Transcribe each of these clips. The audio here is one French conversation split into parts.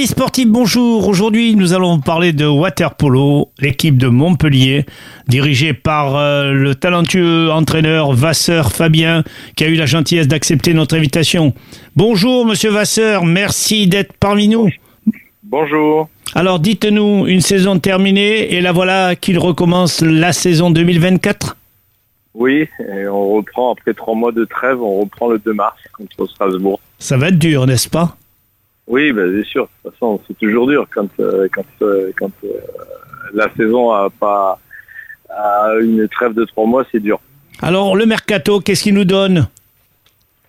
Amis sportifs, bonjour. Aujourd'hui, nous allons parler de waterpolo, l'équipe de Montpellier, dirigée par euh, le talentueux entraîneur Vasseur Fabien, qui a eu la gentillesse d'accepter notre invitation. Bonjour, monsieur Vasseur, merci d'être parmi nous. Bonjour. Alors, dites-nous, une saison terminée, et la voilà qu'il recommence la saison 2024 Oui, et on reprend après trois mois de trêve, on reprend le 2 mars contre Strasbourg. Ça va être dur, n'est-ce pas? Oui, ben, c'est sûr. De toute façon, c'est toujours dur quand, euh, quand, euh, quand euh, la saison a pas a une trêve de trois mois, c'est dur. Alors, le mercato, qu'est-ce qu'il nous donne?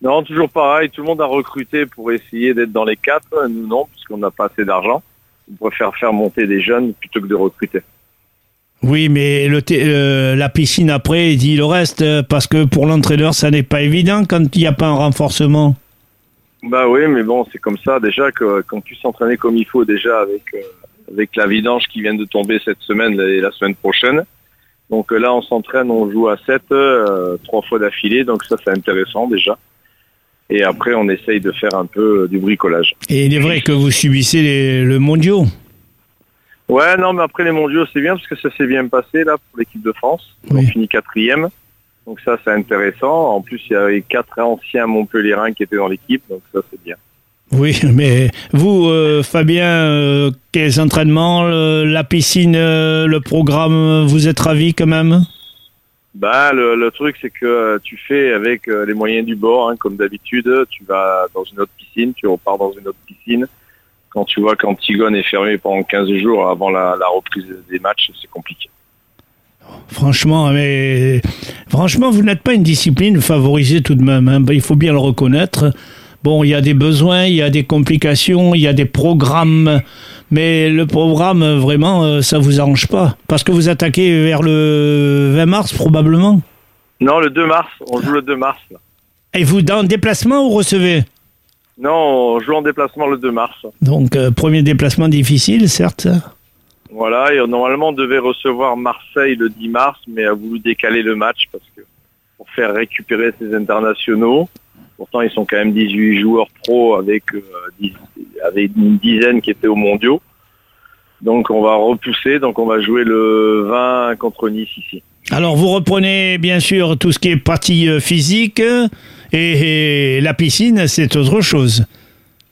Non, toujours pareil. Tout le monde a recruté pour essayer d'être dans les quatre. Nous, non, puisqu'on n'a pas assez d'argent. On préfère faire monter des jeunes plutôt que de recruter. Oui, mais le euh, la piscine après, il dit le reste, parce que pour l'entraîneur, ça n'est pas évident quand il n'y a pas un renforcement. Bah oui, mais bon, c'est comme ça. Déjà que qu'on puisse s'entraîner comme il faut déjà avec euh, avec la vidange qui vient de tomber cette semaine et la semaine prochaine. Donc euh, là, on s'entraîne, on joue à 7, euh, trois fois d'affilée, donc ça c'est intéressant déjà. Et après, on essaye de faire un peu euh, du bricolage. Et il est vrai que vous subissez les- le mondiaux. Ouais, non, mais après les mondiaux, c'est bien parce que ça s'est bien passé là pour l'équipe de France. On Oui. finit quatrième, donc ça c'est intéressant. En plus, il y avait quatre anciens Montpellierins qui étaient dans l'équipe, donc ça c'est bien. Oui, mais vous, euh, Fabien, euh, quels entraînements, la piscine, euh, le programme, vous êtes ravi quand même? Bah, le, le truc, c'est que tu fais avec les moyens du bord, hein, comme d'habitude. Tu vas dans une autre piscine, tu repars dans une autre piscine. Quand tu vois qu'Antigone est fermé pendant 15 jours avant la, la reprise des matchs, c'est compliqué. Franchement, mais franchement, vous n'êtes pas une discipline favorisée tout de même. hein. Il faut bien le reconnaître. Bon, il y a des besoins, il y a des complications, il y a des programmes, mais le programme, vraiment, euh, ça vous arrange pas, parce que vous attaquez vers le 20 mars probablement. Non, le 2 mars, on joue le 2 mars. là. Et vous, dans le déplacement, vous recevez? Non, on joue en déplacement le 2 mars. Donc, euh, premier déplacement difficile, certes. Voilà, et normalement on devait recevoir Marseille le 10 mars, mais a voulu décaler le match parce que pour faire récupérer ses internationaux. Pourtant, ils sont quand même 18 joueurs pro avec, euh, 10 avec une dizaine qui étaient aux mondiaux. Donc on va repousser, donc on va jouer le 20 contre Nice ici. Alors, vous reprenez bien sûr tout ce qui est partie euh, physique, euh, et la piscine, c'est autre chose.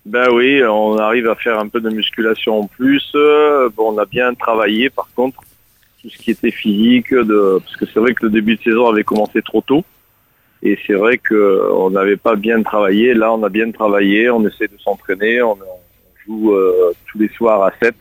Ben oui, on arrive à faire un peu de musculation en plus. On a bien travaillé par contre tout ce qui était physique, parce que c'est vrai que le début de saison avait commencé trop tôt. Et c'est vrai qu'on n'avait pas bien travaillé. Là, on a bien travaillé. On essaie de s'entraîner. On, joue euh, tous les soirs à 7. Parce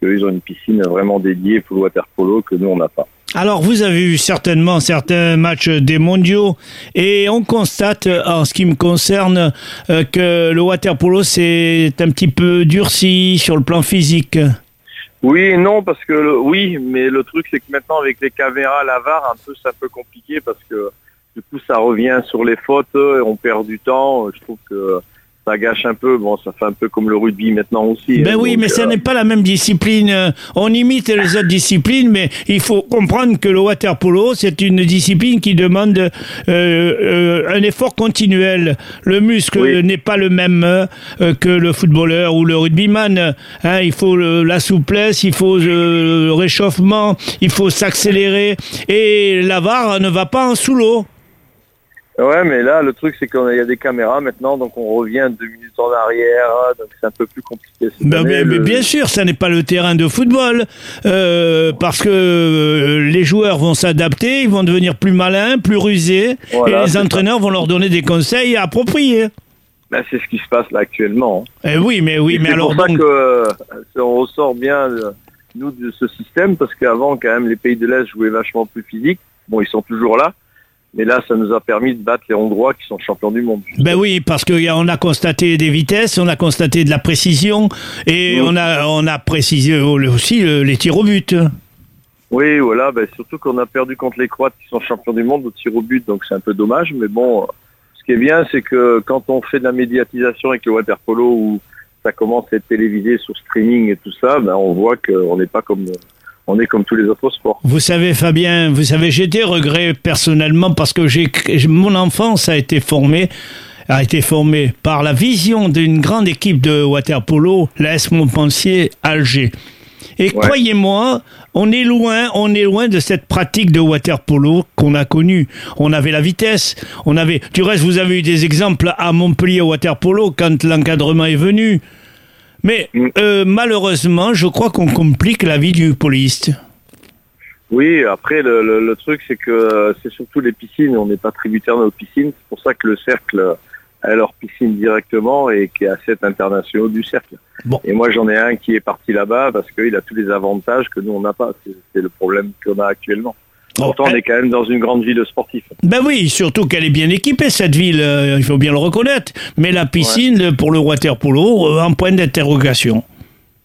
qu'eux, ils ont une piscine vraiment dédiée pour le water polo que nous, on n'a pas. Alors, vous avez eu certainement certains matchs des mondiaux et on constate, euh, en ce qui me concerne, euh, que le water polo c'est un petit peu durci sur le plan physique. Oui et non, parce que oui, mais le truc, c'est que maintenant, avec les caméras, la VAR, un peu, c'est un peu compliqué parce que du coup, ça revient sur les fautes et on perd du temps. Je trouve que ça gâche un peu. Bon, ça fait un peu comme le rugby maintenant aussi. Ben hein, oui, donc, mais ça euh, n'est pas la même discipline. Euh, On imite les autres disciplines, mais il faut comprendre que le water polo, c'est une discipline qui demande euh, euh, un effort continuel. Le muscle Oui. n'est pas le même que le footballeur ou le rugbyman. Hein, il faut le- la souplesse, il faut le réchauffement, il faut s'accélérer. Et la VAR ne va pas en sous l'eau. Ouais, mais là, le truc, c'est qu'il y a des caméras maintenant, donc on revient deux minutes en arrière, hein, donc c'est un peu plus compliqué. Ben, année. mais- bien sûr, ça n'est pas le terrain de football, euh, parce que euh, les joueurs vont s'adapter, ils vont devenir plus malins, plus rusés, Voilà, et les c'est entraîneurs vont leur donner des conseils appropriés. Ben, c'est ce qui se passe là actuellement. hein. Eh oui, mais oui, Et mais c'est alors pour ça donc, que euh, on ressort bien nous de ce système parce qu'avant quand même les pays de l'Est jouaient vachement plus physique. Bon, ils sont toujours là, mais là ça nous a permis de battre les Hongrois qui sont champions du monde. ben oui, parce qu'on a constaté des vitesses, on a constaté de la précision, et Oui. on a on a précisé aussi euh, les tirs au but. Oui, voilà, ben, surtout qu'on a perdu contre les Croates qui sont champions du monde au tir au but, donc c'est un peu dommage. Mais bon, euh, ce qui est bien, c'est que quand on fait de la médiatisation avec le water polo où ça commence à être télévisé sur streaming et tout ça, ben, on voit qu'on n'est pas comme on est comme tous les autres sports. Vous savez, Fabien, vous savez, j'ai des regrets personnellement parce que j'ai, mon enfance a été formée a été formé par la vision d'une grande équipe de waterpolo, l'AS Montpensier Alger. Et croyez-moi, on est loin, on est loin de cette pratique de waterpolo qu'on a connue. On avait la vitesse, on avait. Du reste, vous avez eu des exemples à Montpellier waterpolo quand l'encadrement est venu. Mais mm. euh, malheureusement, je crois qu'on complique la vie du poliste. Oui, après le, truc c'est que euh, c'est surtout les piscines, on n'est pas tributaire de nos piscines, c'est pour ça que le cercle a leur piscine directement et qui est à 7 internationaux du cercle. Et moi j'en ai un qui est parti là-bas parce qu'il a tous les avantages que nous on n'a pas, c'est le problème qu'on a actuellement. Pourtant, on est quand même dans une grande ville sportive. Ben oui, surtout qu'elle est bien équipée, cette ville, euh, il faut bien le reconnaître. Mais la piscine, pour le water polo, euh, un point d'interrogation.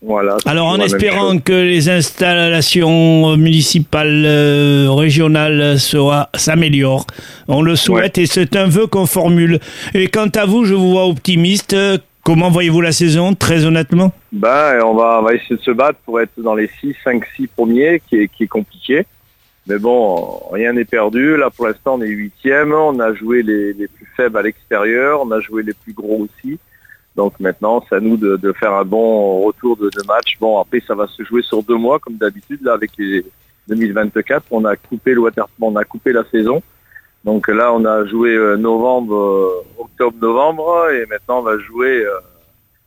Voilà, Alors en espérant que les installations municipales, euh, régionales s'améliorent, on le souhaite et c'est un vœu qu'on formule. Et quant à vous, je vous vois optimiste. Comment voyez-vous la saison, très honnêtement? Ben, on, va, va essayer de se battre pour être dans les 6, 5, 6 premiers, qui est, qui est compliqué. Mais bon, rien n'est perdu. Là, pour l'instant, on est huitième. On a joué les, les plus faibles à l'extérieur. On a joué les plus gros aussi. Donc maintenant, c'est à nous de, faire un bon retour de, de, match. Bon, après, ça va se jouer sur deux mois, comme d'habitude. Là, avec les 2024, on a coupé le on a coupé la saison. Donc là, on a joué euh, novembre, euh, octobre, novembre, et maintenant on va jouer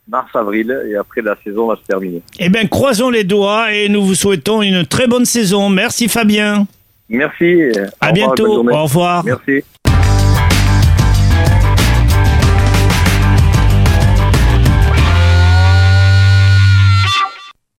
euh, mars, avril, et après la saison va se terminer. Eh bien, croisons les doigts et nous vous souhaitons une très bonne saison. Merci Fabien. Merci. À bientôt. Au revoir. Merci.